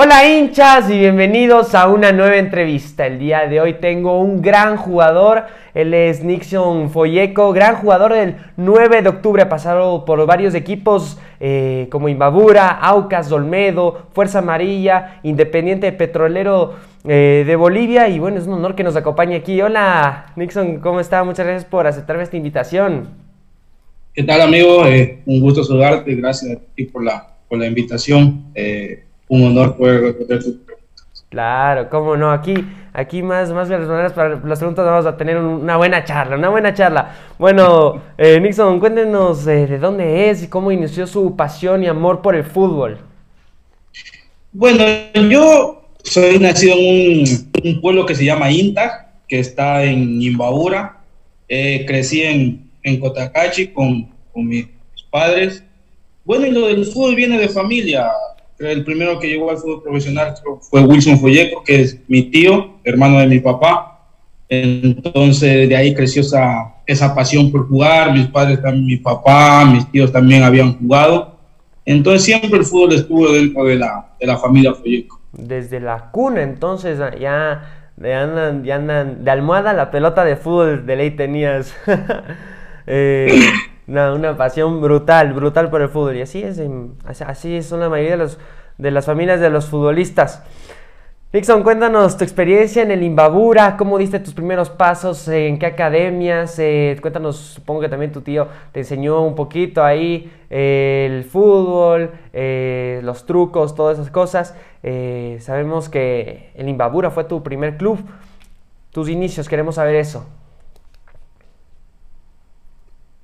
Hola hinchas y bienvenidos a una nueva entrevista. El día de hoy tengo un gran jugador, él es Nixon Folleco, gran jugador del 9 de octubre, ha pasado por varios equipos eh, como Imbabura, Aucas, Olmedo, Fuerza Amarilla, Independiente Petrolero eh, de Bolivia y bueno, es un honor que nos acompañe aquí. Hola Nixon, ¿cómo está? Muchas gracias por aceptarme esta invitación. ¿Qué tal amigo? Eh, un gusto saludarte, gracias a ti por la, por la invitación un honor poder responder tus preguntas. Claro, cómo no, aquí, aquí más, más las para las preguntas vamos a tener una buena charla, una buena charla. Bueno, eh, Nixon, cuéntenos eh, de dónde es y cómo inició su pasión y amor por el fútbol. Bueno, yo soy nacido en un, pueblo que se llama Inta, que está en Imbabura. Eh, crecí en, en Cotacachi con, con mis padres. Bueno, y lo del fútbol viene de familia el primero que llegó al fútbol profesional fue Wilson Folleco, que es mi tío, hermano de mi papá. Entonces de ahí creció esa, esa pasión por jugar. Mis padres también, mi papá, mis tíos también habían jugado. Entonces siempre el fútbol estuvo dentro de la, de la familia Folleco. Desde la cuna, entonces ya, ya, andan, ya andan de almohada la pelota de fútbol de ley tenías. eh, una, pasión brutal, brutal por el fútbol. Y así es, así son la mayoría de, los, de las familias de los futbolistas. Nixon, cuéntanos tu experiencia en el Imbabura, cómo diste tus primeros pasos, en qué academias, eh, cuéntanos, supongo que también tu tío te enseñó un poquito ahí eh, el fútbol, eh, los trucos, todas esas cosas. sabemos que el Imbabura fue tu primer club, tus inicios, queremos saber eso.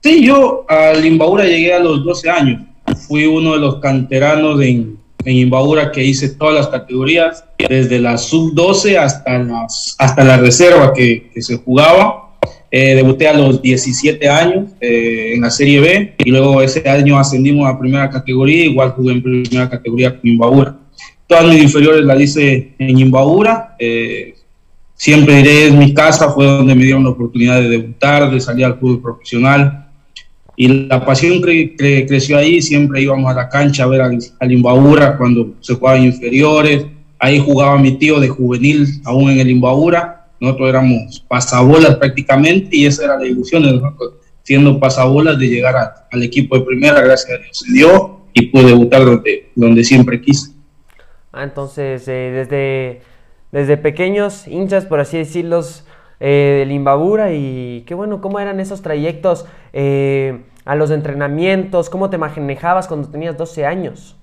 Sí, yo al Imbaura llegué a los 12 años. Fui uno de los canteranos en, en Imbaura que hice todas las categorías, desde la sub-12 hasta, las, hasta la reserva que, que se jugaba. Eh, debuté a los 17 años eh, en la Serie B y luego ese año ascendimos a primera categoría, igual jugué en primera categoría con Imbaura. Todas mis inferiores las hice en Imbaura. Eh, siempre diré, es mi casa, fue donde me dieron la oportunidad de debutar, de salir al fútbol profesional y la pasión creció ahí, siempre íbamos a la cancha a ver al, al cuando se jugaban inferiores, ahí jugaba mi tío de juvenil aún en el Imbaura, nosotros éramos pasabolas prácticamente y esa era la ilusión de nosotros, siendo pasabolas de llegar al equipo de primera, gracias a Dios se dio y pude debutar donde, donde siempre quise. Ah, entonces eh, desde, desde pequeños hinchas, por así decirlos, eh, del y qué bueno, cómo eran esos trayectos eh, a los entrenamientos, cómo te manejabas cuando tenías 12 años.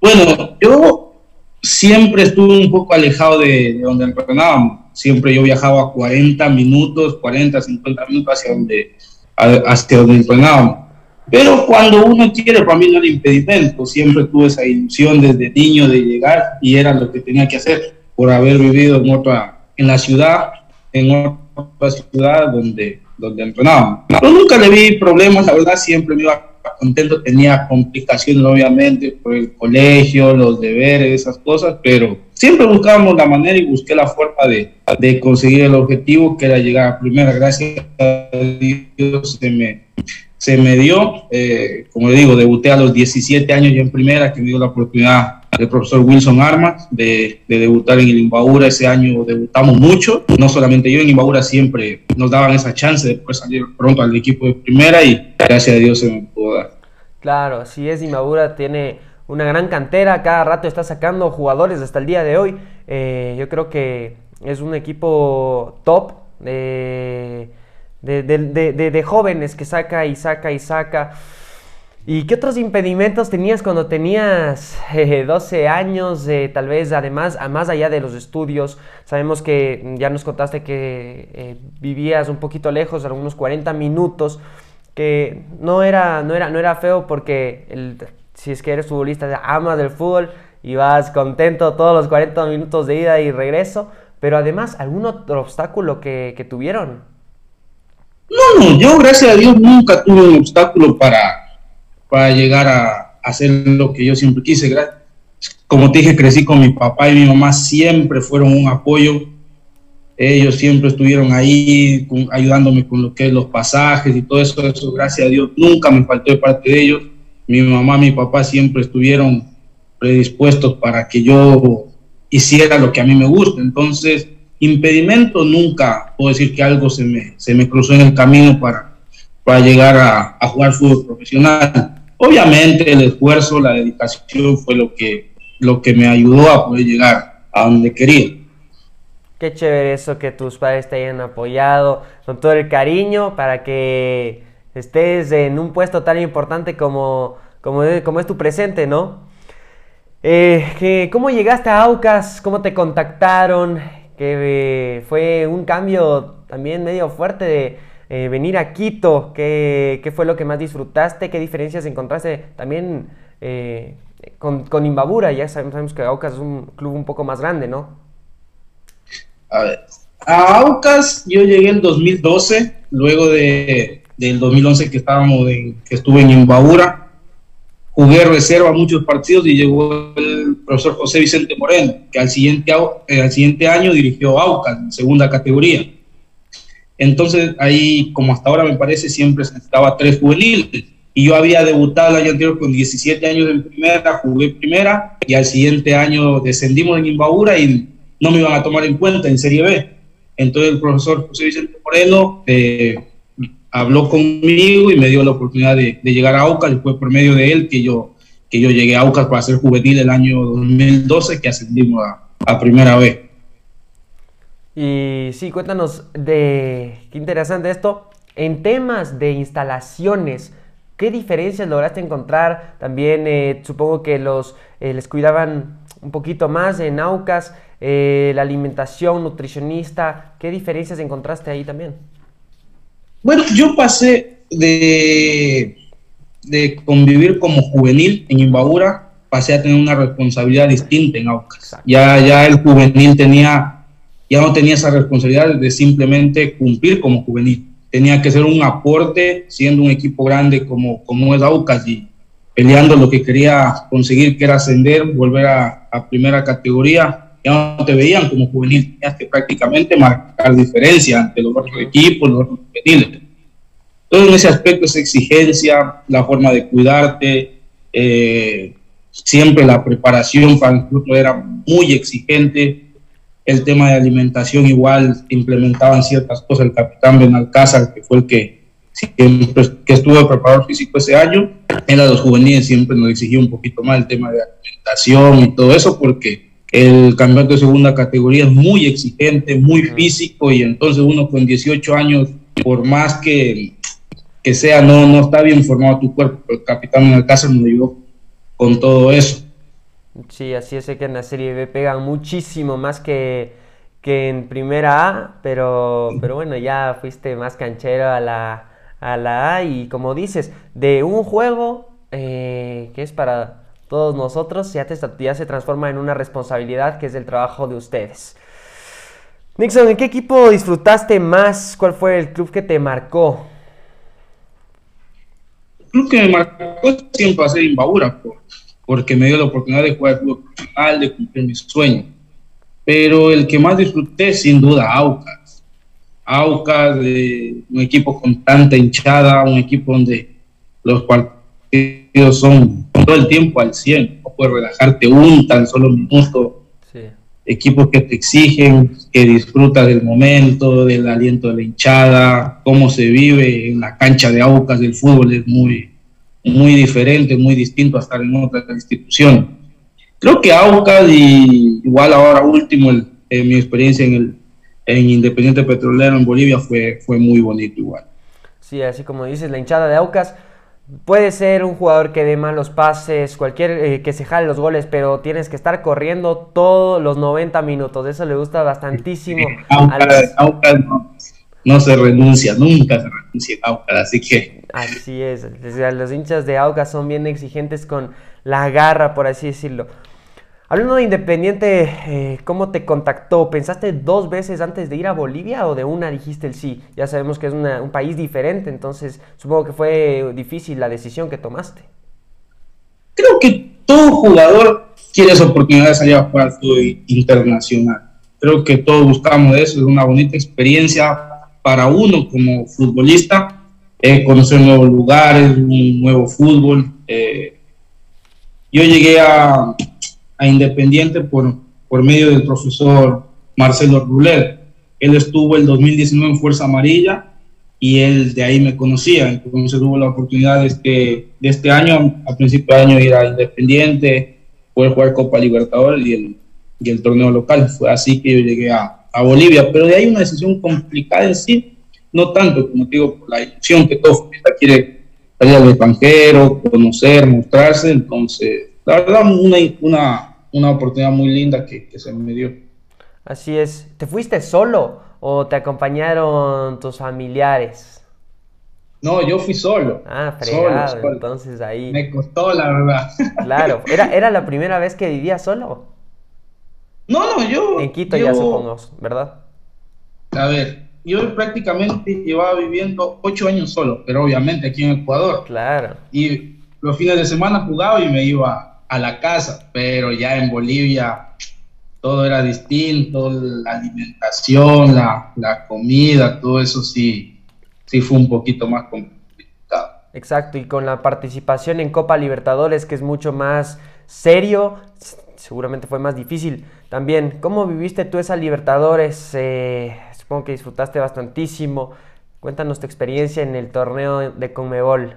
Bueno, yo siempre estuve un poco alejado de, donde entrenábamos. Siempre yo viajaba 40 minutos, 40, 50 minutos hacia donde, hacia donde entrenábamos. Pero cuando uno quiere, para mí no era impedimento. Siempre tuve esa ilusión desde niño de llegar y era lo que tenía que hacer por haber vivido en otra, en la ciudad en otra ciudad donde, donde entrenábamos. Pero nunca le vi problemas, la verdad siempre me iba contento, tenía complicaciones obviamente por el colegio, los deberes, esas cosas, pero siempre buscábamos la manera y busqué la forma de, de conseguir el objetivo que era llegar a primera. Gracias a Dios se me, se me dio, eh, como le digo, debuté a los 17 años yo en primera, que me dio la oportunidad el profesor Wilson Armas de, debutar en el Imbaura. Ese año debutamos mucho, no solamente yo, en Imbaura siempre nos daban esa chance de poder salir pronto al equipo de primera y gracias a Dios se me pudo dar. Claro, así es, Imbaura tiene una gran cantera, cada rato está sacando jugadores hasta el día de hoy. Eh, yo creo que es un equipo top de, de jóvenes que saca y saca y saca. ¿Y qué otros impedimentos tenías cuando tenías 12 eh, años, eh, tal vez además, más allá de los estudios? Sabemos que ya nos contaste que eh, vivías un poquito lejos, algunos 40 minutos, que no era, no era, no era feo porque si es que eres futbolista, amas del fútbol y vas contento todos los 40 minutos de ida y regreso, pero además, ¿algún otro obstáculo que, que tuvieron? No, no, yo gracias a Dios nunca tuve un obstáculo para para llegar a, hacer lo que yo siempre quise. Como te dije, crecí con mi papá y mi mamá, siempre fueron un apoyo. Ellos siempre estuvieron ahí ayudándome con lo que es los pasajes y todo eso, eso, gracias a Dios, nunca me faltó de parte de ellos. Mi mamá, mi papá siempre estuvieron predispuestos para que yo hiciera lo que a mí me gusta. Entonces, impedimento nunca puedo decir que algo se me, se me cruzó en el camino para, para llegar a, a jugar fútbol profesional. Obviamente el esfuerzo, la dedicación fue lo que, lo que me ayudó a poder llegar a donde quería. Qué chévere eso que tus padres te hayan apoyado con todo el cariño para que estés en un puesto tan importante como, como, es tu presente, ¿no? Eh, ¿Cómo llegaste a Aucas? ¿Cómo te contactaron? Que eh, fue un cambio también medio fuerte de eh, venir a Quito. ¿Qué, ¿Qué, fue lo que más disfrutaste? ¿Qué diferencias encontraste también con, con, Imbabura? Ya sabemos que Aucas es un club un poco más grande, ¿no? A ver, a Aucas yo llegué en 2012, luego de, del 2011 que estábamos que estuve en Imbabura jugué reserva muchos partidos y llegó el profesor José Vicente Moreno, que al siguiente, eh, al siguiente año dirigió Aucas en segunda categoría. Entonces ahí, como hasta ahora me parece, siempre se necesitaba tres juveniles. Y yo había debutado el año anterior con 17 años en primera, jugué primera, y al siguiente año descendimos en Imbabura y no me iban a tomar en cuenta en Serie B. Entonces el profesor José Vicente Moreno eh, habló conmigo y me dio la oportunidad de, llegar a Aucas y fue por medio de él que yo, que yo llegué a Aucas para ser juvenil el año 2012 que ascendimos a, primera vez. Y sí, cuéntanos de qué interesante esto. En temas de instalaciones, ¿qué diferencias lograste encontrar? También eh, supongo que los eh, les cuidaban un poquito más en Aucas, eh, la alimentación, nutricionista, ¿qué diferencias encontraste ahí también? Bueno, yo pasé de, de convivir como juvenil en Imbabura, pasé a tener una responsabilidad distinta en Aucas. Ya, ya el juvenil tenía, ya no tenía esa responsabilidad de simplemente cumplir como juvenil. Tenía que ser un aporte, siendo un equipo grande como, como es Aucas y peleando lo que quería conseguir, que era ascender, volver a, primera categoría ya no te veían como juvenil, tenías que prácticamente marcar diferencia ante los otros equipos, los otros juveniles. Todo en ese aspecto, esa exigencia, la forma de cuidarte, eh, siempre la preparación para el club era muy exigente, el tema de alimentación igual implementaban ciertas cosas, el capitán Benalcázar, que fue el que siempre que estuvo preparador físico ese año, era los juveniles siempre nos exigía un poquito más el tema de alimentación y todo eso, porque el campeonato de segunda categoría es muy exigente, muy físico y entonces uno con 18 años, por más que, que sea, no, no está bien formado tu cuerpo. El capitán caso me ayudó con todo eso. Sí, así es que en la Serie B pegan muchísimo más que, que en primera A, pero, pero bueno, ya fuiste más canchero a la, a la y como dices, de un juego eh, que es para todos nosotros, ya, ya se transforma en una responsabilidad que es el trabajo de ustedes. Nixon, ¿en qué equipo disfrutaste más? ¿Cuál fue el club que te marcó? El club que me marcó siempre va a ser Imbabura, porque me dio la oportunidad de jugar fútbol profesional, de cumplir mis sueños. Pero el que más disfruté, sin duda, Aucas. Aucas, un equipo con tanta hinchada, un equipo donde los partidos son todo el tiempo al 100, no puedes relajarte un tan solo minuto. Equipos que te exigen, que disfrutas del momento, del aliento de la hinchada, cómo se vive en la cancha de Aucas del fútbol es muy, muy diferente, muy distinto a estar en otra institución. Creo que Aucas y igual ahora último, el, mi experiencia en el en Independiente Petrolero en Bolivia fue, fue muy bonito igual. Sí, así como dices, la hinchada de Aucas Puede ser un jugador que dé malos pases, cualquier eh, que se jale los goles, pero tienes que estar corriendo todos los 90 minutos. Eso le gusta bastantísimo. no, se renuncia, nunca se renuncia a Aucas, así que. Así es. Los hinchas de Aucas son bien exigentes con la garra, por así decirlo. Hablando de Independiente, eh, ¿cómo te contactó? ¿Pensaste dos veces antes de ir a Bolivia o de una dijiste el sí? Ya sabemos que es un país diferente, entonces supongo que fue difícil la decisión que tomaste. Creo que todo jugador quiere esa oportunidad de salir a jugar al internacional. Creo que todos buscamos eso, es una bonita experiencia para uno como futbolista, eh, conocer nuevos lugares, un nuevo fútbol. Eh, yo llegué a, a Independiente por, por medio del profesor Marcelo Ruler. Él estuvo el 2019 en Fuerza Amarilla y él de ahí me conocía. Entonces hubo la oportunidad de este, de este año, a principio de año, ir a Independiente, poder jugar Copa Libertadores y el, y el torneo local. Fue así que yo llegué a, a Bolivia. Pero de ahí una decisión complicada en sí, no tanto, como te digo, por la ilusión que todo quiere salir al extranjero, conocer, mostrarse. Entonces, la verdad, una, una, una oportunidad muy linda que, que se me dio. Así es. ¿Te fuiste solo? o te acompañaron tus familiares? No, yo fui solo. Ah, fregado, entonces ahí. Me costó, la verdad. Claro, ¿Era, ¿era la primera vez que vivías solo? No, no, yo. En Quito ya supongo, ¿verdad? A ver, yo prácticamente llevaba viviendo ocho años solo, pero obviamente aquí en Ecuador. Claro. Y los fines de semana jugaba y me iba a la casa, pero ya en Bolivia todo era distinto, la alimentación, la, la, comida, todo eso sí, sí fue un poquito más complicado. Exacto, y con la participación en Copa Libertadores, que es mucho más serio, seguramente fue más difícil. También, ¿cómo viviste tú esa Libertadores? Eh, supongo que disfrutaste bastantísimo. Cuéntanos tu experiencia en el torneo de Conmebol.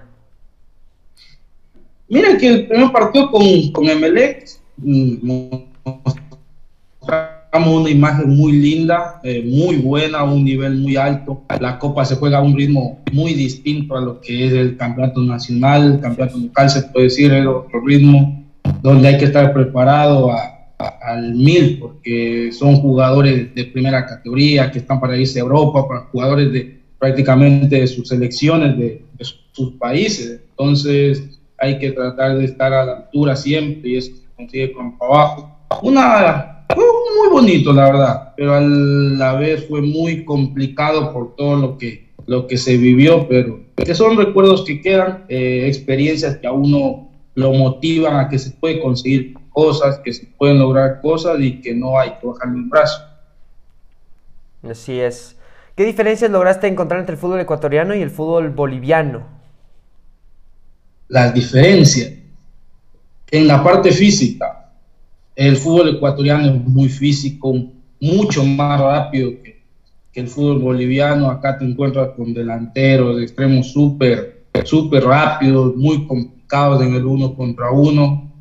Mira que el primer partido con, con Emelec mm, una imagen muy linda, eh, muy buena, un nivel muy alto. La Copa se juega a un ritmo muy distinto a lo que es el campeonato nacional, el campeonato local, se puede decir, es otro ritmo donde hay que estar preparado al mil, porque son jugadores de primera categoría que están para irse a Europa, para jugadores de prácticamente sus selecciones, de, sus países. Entonces hay que tratar de estar a la altura siempre y eso se consigue con trabajo. Una fue muy bonito, la verdad, pero a la vez fue muy complicado por todo lo que, lo que se vivió, pero que son recuerdos que quedan, eh, experiencias que a uno lo motivan a que se puede conseguir cosas, que se pueden lograr cosas y que no hay que bajarle un brazo. Así es. ¿Qué diferencias lograste encontrar entre el fútbol ecuatoriano y el fútbol boliviano? Las diferencias. En la parte física, el fútbol ecuatoriano es muy físico, mucho más rápido que, el fútbol boliviano. Acá te encuentras con delanteros de extremos súper, súper rápidos, muy complicados en el uno contra uno.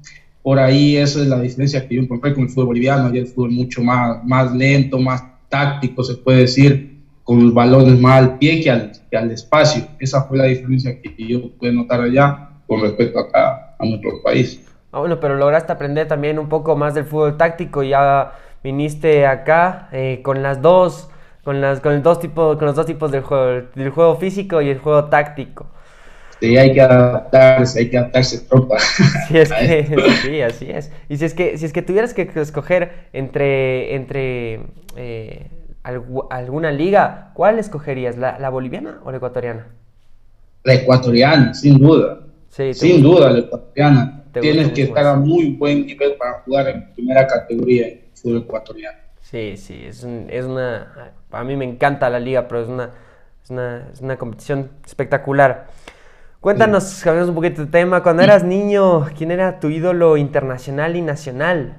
Por ahí esa es la diferencia que yo encontré con el fútbol boliviano. Allá el fútbol mucho más, más lento, más táctico, se puede decir, con los balones más al pie que al, que al espacio. Esa fue la diferencia que yo pude notar allá con respecto acá a nuestro país. Ah, bueno, pero lograste aprender también un poco más del fútbol táctico. Ya viniste acá eh, con las dos, con las, con el dos tipos, con los dos tipos del juego, del juego físico y el juego táctico. Sí, hay que adaptarse, hay que adaptarse tropa. Sí, es que, sí, así es. Y si es que, si es que tuvieras que escoger entre, entre eh, alguna liga, ¿cuál escogerías? ¿La, ¿La, boliviana o la ecuatoriana? La ecuatoriana, sin duda. Sí, sin duda, la ecuatoriana tienes que estar a muy buen nivel para jugar en primera categoría en el fútbol ecuatoriano. Sí, sí, es, es una... A mí me encanta la liga, pero es una, es una, es una competición espectacular. Cuéntanos, cambiamos un poquito de tema. Cuando eras niño, ¿quién era tu ídolo internacional y nacional?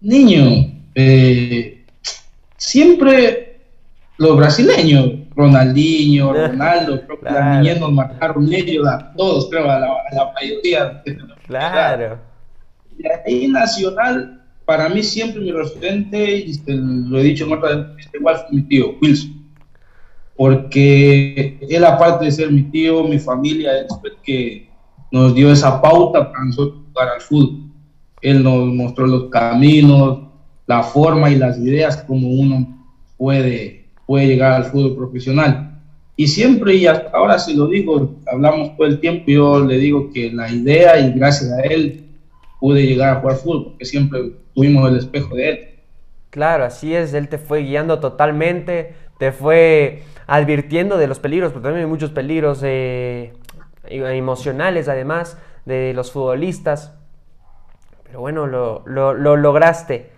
Niño, eh, siempre los brasileños. Ronaldinho, Ronaldo, creo que las niñez nos marcaron ellos, a todos, creo, a la, mayoría. Claro. Y ahí Nacional, para mí siempre mi referente, y lo he dicho en otra entrevista, igual fue mi tío, Wilson. Porque él, aparte de ser mi tío, mi familia, es el que nos dio esa pauta para nosotros jugar al fútbol. Él nos mostró los caminos, la forma y las ideas como uno puede puede llegar al fútbol profesional. Y siempre, y hasta ahora si lo digo, hablamos todo el tiempo, yo le digo que la idea y gracias a él pude llegar a jugar fútbol, porque siempre tuvimos el espejo de él. Claro, así es, él te fue guiando totalmente, te fue advirtiendo de los peligros, porque también hay muchos peligros eh, emocionales además de los futbolistas. Pero bueno, lo, lo, lo lograste.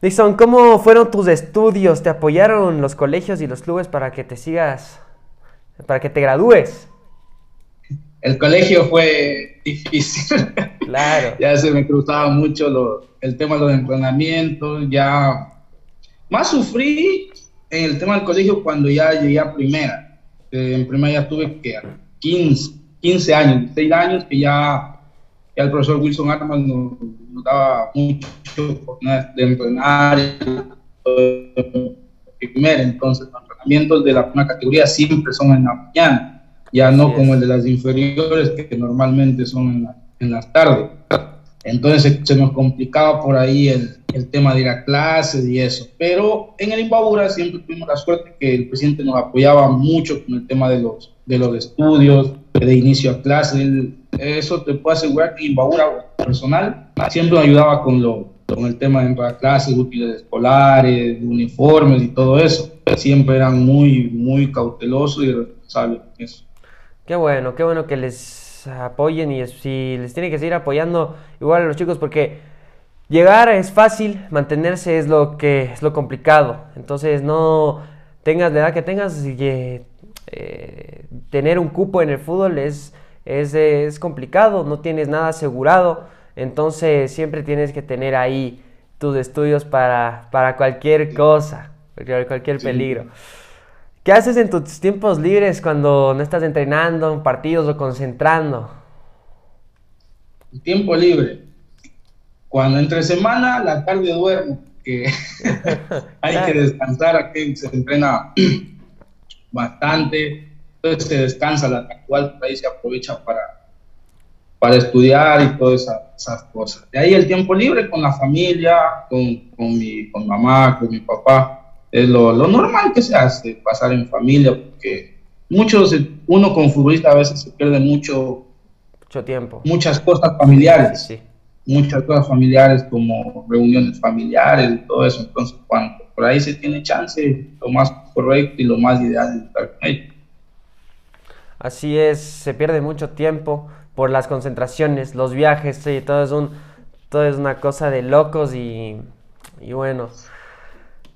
Dixon, ¿cómo fueron tus estudios? ¿Te apoyaron los colegios y los clubes para que te sigas, para que te gradúes? el colegio fue difícil. Claro. ya se me cruzaba mucho el tema de los entrenamientos, ya más sufrí en el tema del colegio cuando ya llegué a primera. en primera ya tuve que 15, 15 años, 6 años que ya, el profesor Wilson Armas nos, daba mucho de entrenar. Primera, entonces los entrenamientos de la primera categoría siempre son en la mañana ya no como el de las inferiores que normalmente son en, las tardes. Entonces se, nos complicaba por ahí el, el, tema de ir a clases y eso. Pero en el Imbabura siempre tuvimos la suerte que el presidente nos apoyaba mucho con el tema de los, de los estudios, de inicio a clases. Eso te puedo asegurar que Imbabura personal siempre nos ayudaba con, lo, con el tema de entrar a clases, útiles escolares, uniformes y todo eso. Siempre eran muy, muy cautelosos y responsables con eso. Qué bueno, qué bueno que les apoyen y si les tienen que seguir apoyando igual a los chicos porque llegar es fácil, mantenerse es lo que es lo complicado. Entonces no tengas la edad que tengas y eh, tener un cupo en el fútbol es, es, es complicado, no tienes nada asegurado. Entonces siempre tienes que tener ahí tus estudios para, para cualquier cosa, cualquier peligro. ¿Qué haces en tus tiempos libres cuando no estás entrenando en partidos o concentrando? Tiempo libre. Cuando entre semana, la tarde duermo, que hay que descansar, aquí se entrena bastante, entonces se descansa la actual, ahí se aprovecha para, para estudiar y todas esas, cosas. De ahí el tiempo libre con la familia, con, con mi con mamá, con mi papá es lo, normal que se hace, pasar en familia, porque muchos, uno como futbolista a veces se pierde mucho, mucho tiempo. Muchas cosas familiares. Sí. Muchas cosas familiares como reuniones familiares y todo eso. Entonces, cuando por ahí se tiene chance, lo más correcto y lo más ideal es estar con ellos. Así es, se pierde mucho tiempo por las concentraciones, los viajes, sí, todo es un, todo es una cosa de locos y, y bueno.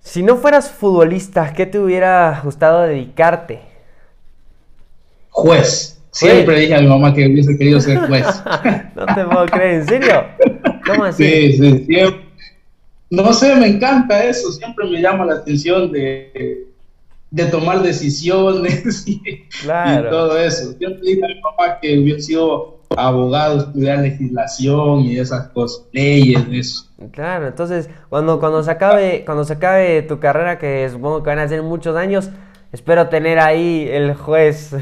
Si no fueras futbolista, ¿qué te hubiera gustado dedicarte? Juez. Siempre dije a mi mamá que hubiese querido ser juez. no te puedo creer, ¿en serio? ¿Cómo así? Sí, sí, siempre. No sé, me encanta eso, siempre me llama la atención de, de tomar decisiones y, claro. y, todo eso. Siempre dije a mi mamá que hubiera sido abogado, estudiar legislación y esas cosas, leyes, eso. Claro, entonces cuando, cuando, se acabe, cuando se acabe tu carrera, que supongo que van a ser muchos años, espero tener ahí el juez.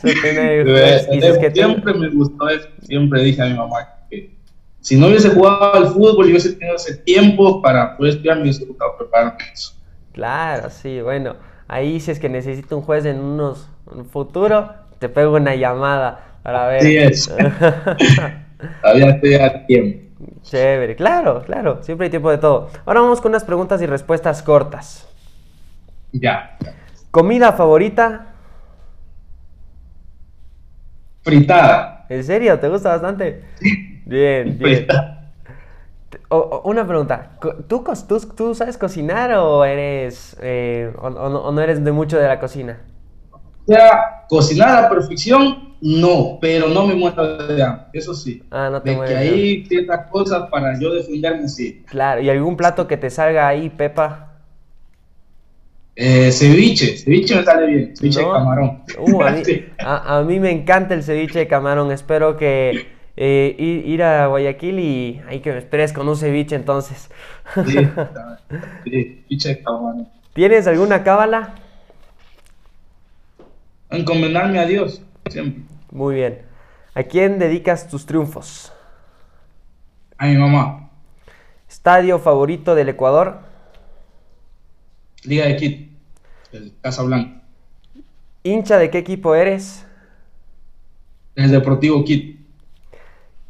siempre me gustó eso, siempre dije a mi mamá que si no hubiese jugado al fútbol y hubiese tenido ese tiempo para poder estudiar, me hubiese gustado prepararme eso. Claro, sí, bueno, ahí si es que necesito un juez en unos un futuro, te pego una llamada para ver. Sí es. Todavía estoy a tiempo. Chévere, claro, claro, siempre hay tiempo de todo. Ahora vamos con unas preguntas y respuestas cortas. Ya. ¿Comida favorita? Fritada. ¿En serio? ¿Te gusta bastante? Bien, bien. una pregunta, ¿Tú, tú, sabes cocinar o eres eh, o, no eres de mucho de la cocina? O sea, cocinar a la perfección no, pero no me muero de hambre, eso sí. Ah, no te de que hay ciertas cosas para yo defenderme, sí. Claro, ¿y algún plato que te salga ahí, Pepa? Eh, ceviche, ceviche me sale bien, ceviche de camarón. Uh, a, mí, me encanta el ceviche de camarón, espero que eh, ir, a Guayaquil y ahí que me esperes con un ceviche entonces. Sí, sí ceviche de camarón. ¿Tienes alguna cábala? Encomendarme a Dios, siempre. Muy bien. ¿A quién dedicas tus triunfos? A mi mamá. ¿Estadio favorito del Ecuador? Liga de Quito, el Casablanca. ¿Hincha de qué equipo eres? El Deportivo Quito.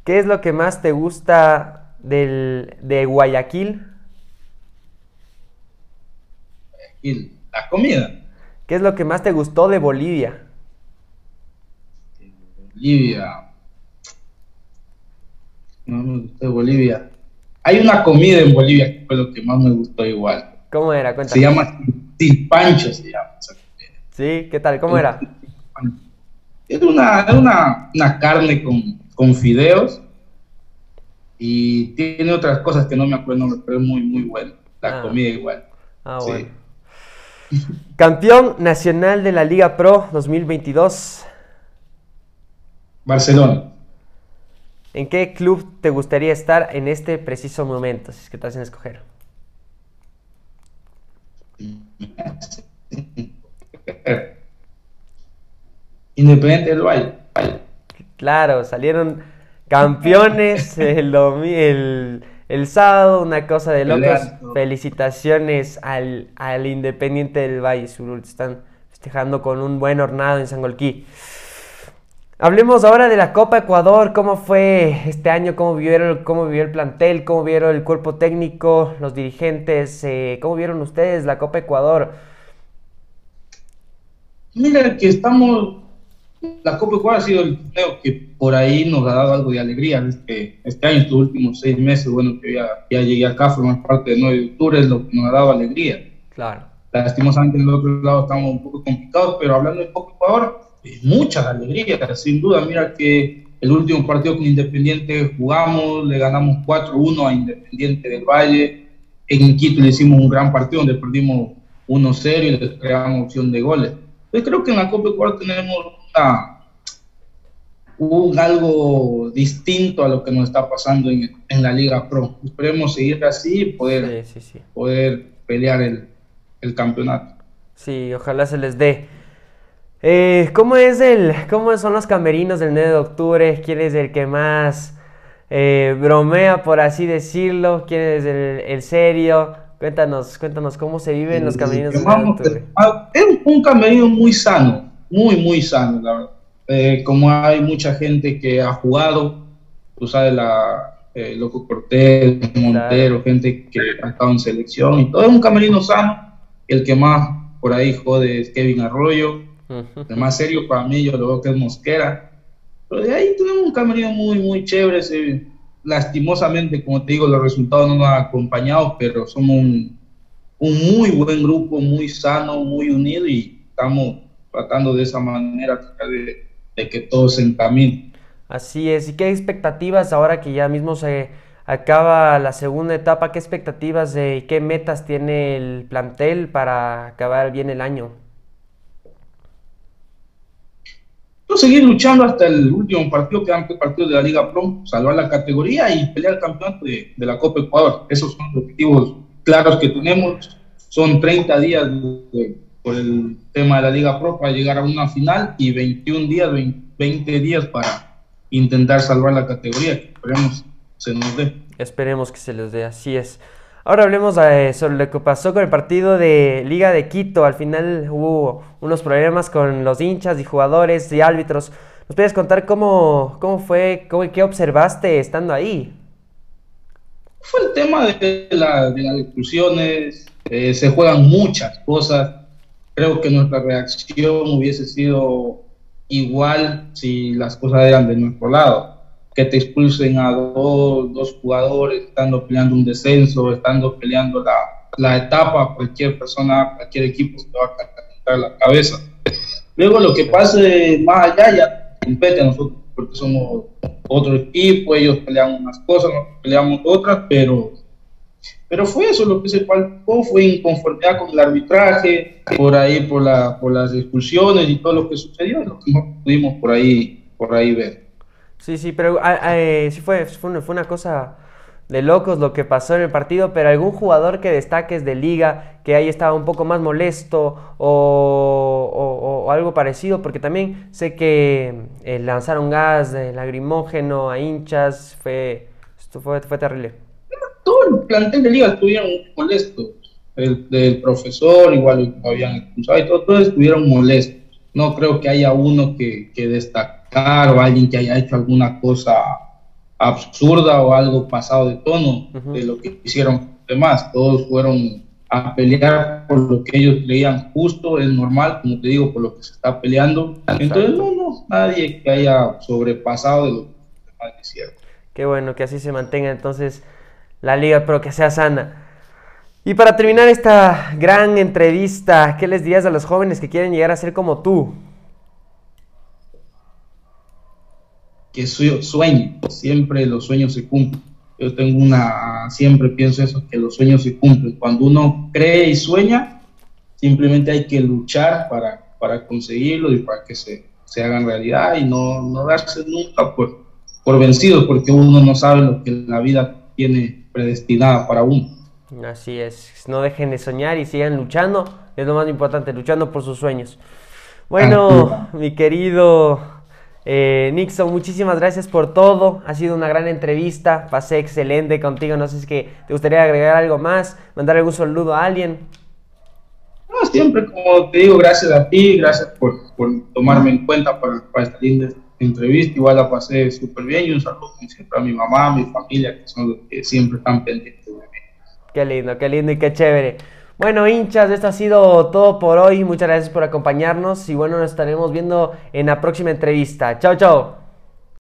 ¿Qué es lo que más te gusta del, de Guayaquil? Guayaquil, la comida. ¿Qué es lo que más te gustó de Bolivia? Bolivia. No me gustó de Bolivia. Hay una comida en Bolivia que fue lo que más me gustó igual. ¿Cómo era? Cuéntame. Se llama tilpancho, se llama. Sí, ¿qué tal? ¿Cómo era? es una, una, una carne con, con fideos y tiene otras cosas que no me acuerdo, pero es muy, muy bueno. La ah. comida igual. Ah, bueno. Campeón nacional de la Liga Pro 2022. Barcelona. ¿En qué club te gustaría estar en este preciso momento, si es que te hacen escoger? Independiente del Valle. Claro, salieron campeones el, el, el, sábado, una cosa de locos. Felicitaciones al, al, Independiente del Valle Surul. Están festejando con un buen hornado en Sangolquí. Hablemos ahora de la Copa Ecuador, cómo fue este año, cómo vivieron, cómo vivió el plantel, cómo vieron el cuerpo técnico, los dirigentes, eh, cómo vieron ustedes la Copa Ecuador. Mira que estamos, la Copa Ecuador ha sido el torneo que por ahí nos ha dado algo de alegría. Este, este año, estos últimos seis meses, bueno, que ya, ya llegué acá, formar parte del 9 de octubre, es lo que nos ha dado alegría. Claro. Lastimosamente en el otro lado estamos un poco complicados, pero hablando de Copa Ecuador, muchas alegrías, sin duda. Mira que el último partido con Independiente jugamos, le ganamos 4-1 a Independiente del Valle. En Quito le hicimos un gran partido donde perdimos 1-0 y le creamos opción de goles. Yo creo que en la Copa Ecuador tenemos un algo distinto a lo que nos está pasando en, en la Liga Pro. Esperemos seguir así y poder, poder pelear el, el campeonato. Sí, ojalá se les dé. Eh, ¿cómo, es el, ¿Cómo son los camerinos del 9 de octubre? ¿Quién es el que más eh, bromea, por así decirlo? ¿Quién es el, serio? Cuéntanos, cuéntanos cómo se viven los camerinos del 9 de octubre. Es un camerino muy sano, muy, muy sano, la verdad. Eh, como hay mucha gente que ha jugado, tú sabes, la, Loco Cortés, Montero, gente que ha estado en selección y todo es un camerino sano. El que más por ahí jode es Kevin Arroyo el más serio para mí, yo lo veo que es Mosquera. Pero de ahí tenemos un camerino muy, muy chévere. lastimosamente, como te digo, los resultados no nos han acompañado, pero somos un, un muy buen grupo, muy sano, muy unido y estamos tratando de esa manera de, de que todo se encamine. Así es. ¿Y qué expectativas ahora que ya mismo se acaba la segunda etapa? ¿Qué expectativas y qué metas tiene el plantel para acabar bien el año? Seguir luchando hasta el último partido, que el partido de la Liga Pro, salvar la categoría y pelear el campeonato de, la Copa Ecuador. Esos son los objetivos claros que tenemos. Son 30 días por el tema de la Liga Pro para llegar a una final y 21 días, 20, días para intentar salvar la categoría. Esperemos se nos dé. Esperemos que se les dé, así es. Ahora hablemos eh, sobre lo que pasó con el partido de Liga de Quito. Al final hubo unos problemas con los hinchas y jugadores y árbitros. ¿Nos puedes contar cómo, cómo fue, cómo, qué observaste estando ahí? Fue el tema de, las expulsiones. Eh, se juegan muchas cosas. Creo que nuestra reacción hubiese sido igual si las cosas eran de nuestro lado que te expulsen a dos, dos jugadores, estando peleando un descenso, estando peleando la, etapa, cualquier persona, cualquier equipo se va a calentar la cabeza. Luego lo que pase más allá ya compete a nosotros, porque somos otro equipo, ellos pelean unas cosas, nosotros peleamos otras, pero, pero fue eso lo que se faltó, fue inconformidad con el arbitraje, por ahí por, la, por las expulsiones y todo lo que sucedió, lo que no pudimos por ahí, por ahí ver. Sí, sí, pero ah, ah, eh, sí fue, fue una, cosa de locos lo que pasó en el partido, pero algún jugador que destaques de liga, que ahí estaba un poco más molesto o, algo parecido, porque también sé que eh, lanzaron gas de lagrimógeno a hinchas, fue, fue, terrible. Todo el plantel de liga estuvieron molestos, el, profesor igual habían expulsado todos estuvieron molestos. No creo que haya uno que, que destaque o alguien que haya hecho alguna cosa absurda o algo pasado de tono de lo que hicieron los demás. Todos fueron a pelear por lo que ellos creían justo, es normal, como te digo, por lo que se está peleando. Entonces, no, no, nadie que haya sobrepasado de lo que los demás hicieron. Qué bueno que así se mantenga entonces la liga, pero que sea sana. Y para terminar esta gran entrevista, ¿qué les dirías a los jóvenes que quieren llegar a ser como tú? Que sueñe, siempre los sueños se cumplen. Yo tengo una, siempre pienso eso, que los sueños se cumplen. Cuando uno cree y sueña, simplemente hay que luchar para, para conseguirlo y para que se, se hagan realidad y no, no darse nunca por, por vencido, porque uno no sabe lo que la vida tiene predestinada para uno. Así es, no dejen de soñar y sigan luchando, es lo más importante, luchando por sus sueños. Bueno, mi querido eh, Nixon, muchísimas gracias por todo. Ha sido una gran entrevista. Pasé excelente contigo. No sé si es que te gustaría agregar algo más, mandar algún saludo a alguien. No, siempre, como te digo, gracias a ti, gracias por, tomarme en cuenta para, esta linda entrevista. Igual la pasé súper bien y un saludo siempre a mi mamá, a mi familia, que son los que siempre están pendientes de mí. Qué lindo, qué lindo y qué chévere. Bueno, hinchas, esto ha sido todo por hoy. Muchas gracias por acompañarnos y bueno, nos estaremos viendo en la próxima entrevista. Chao, chao.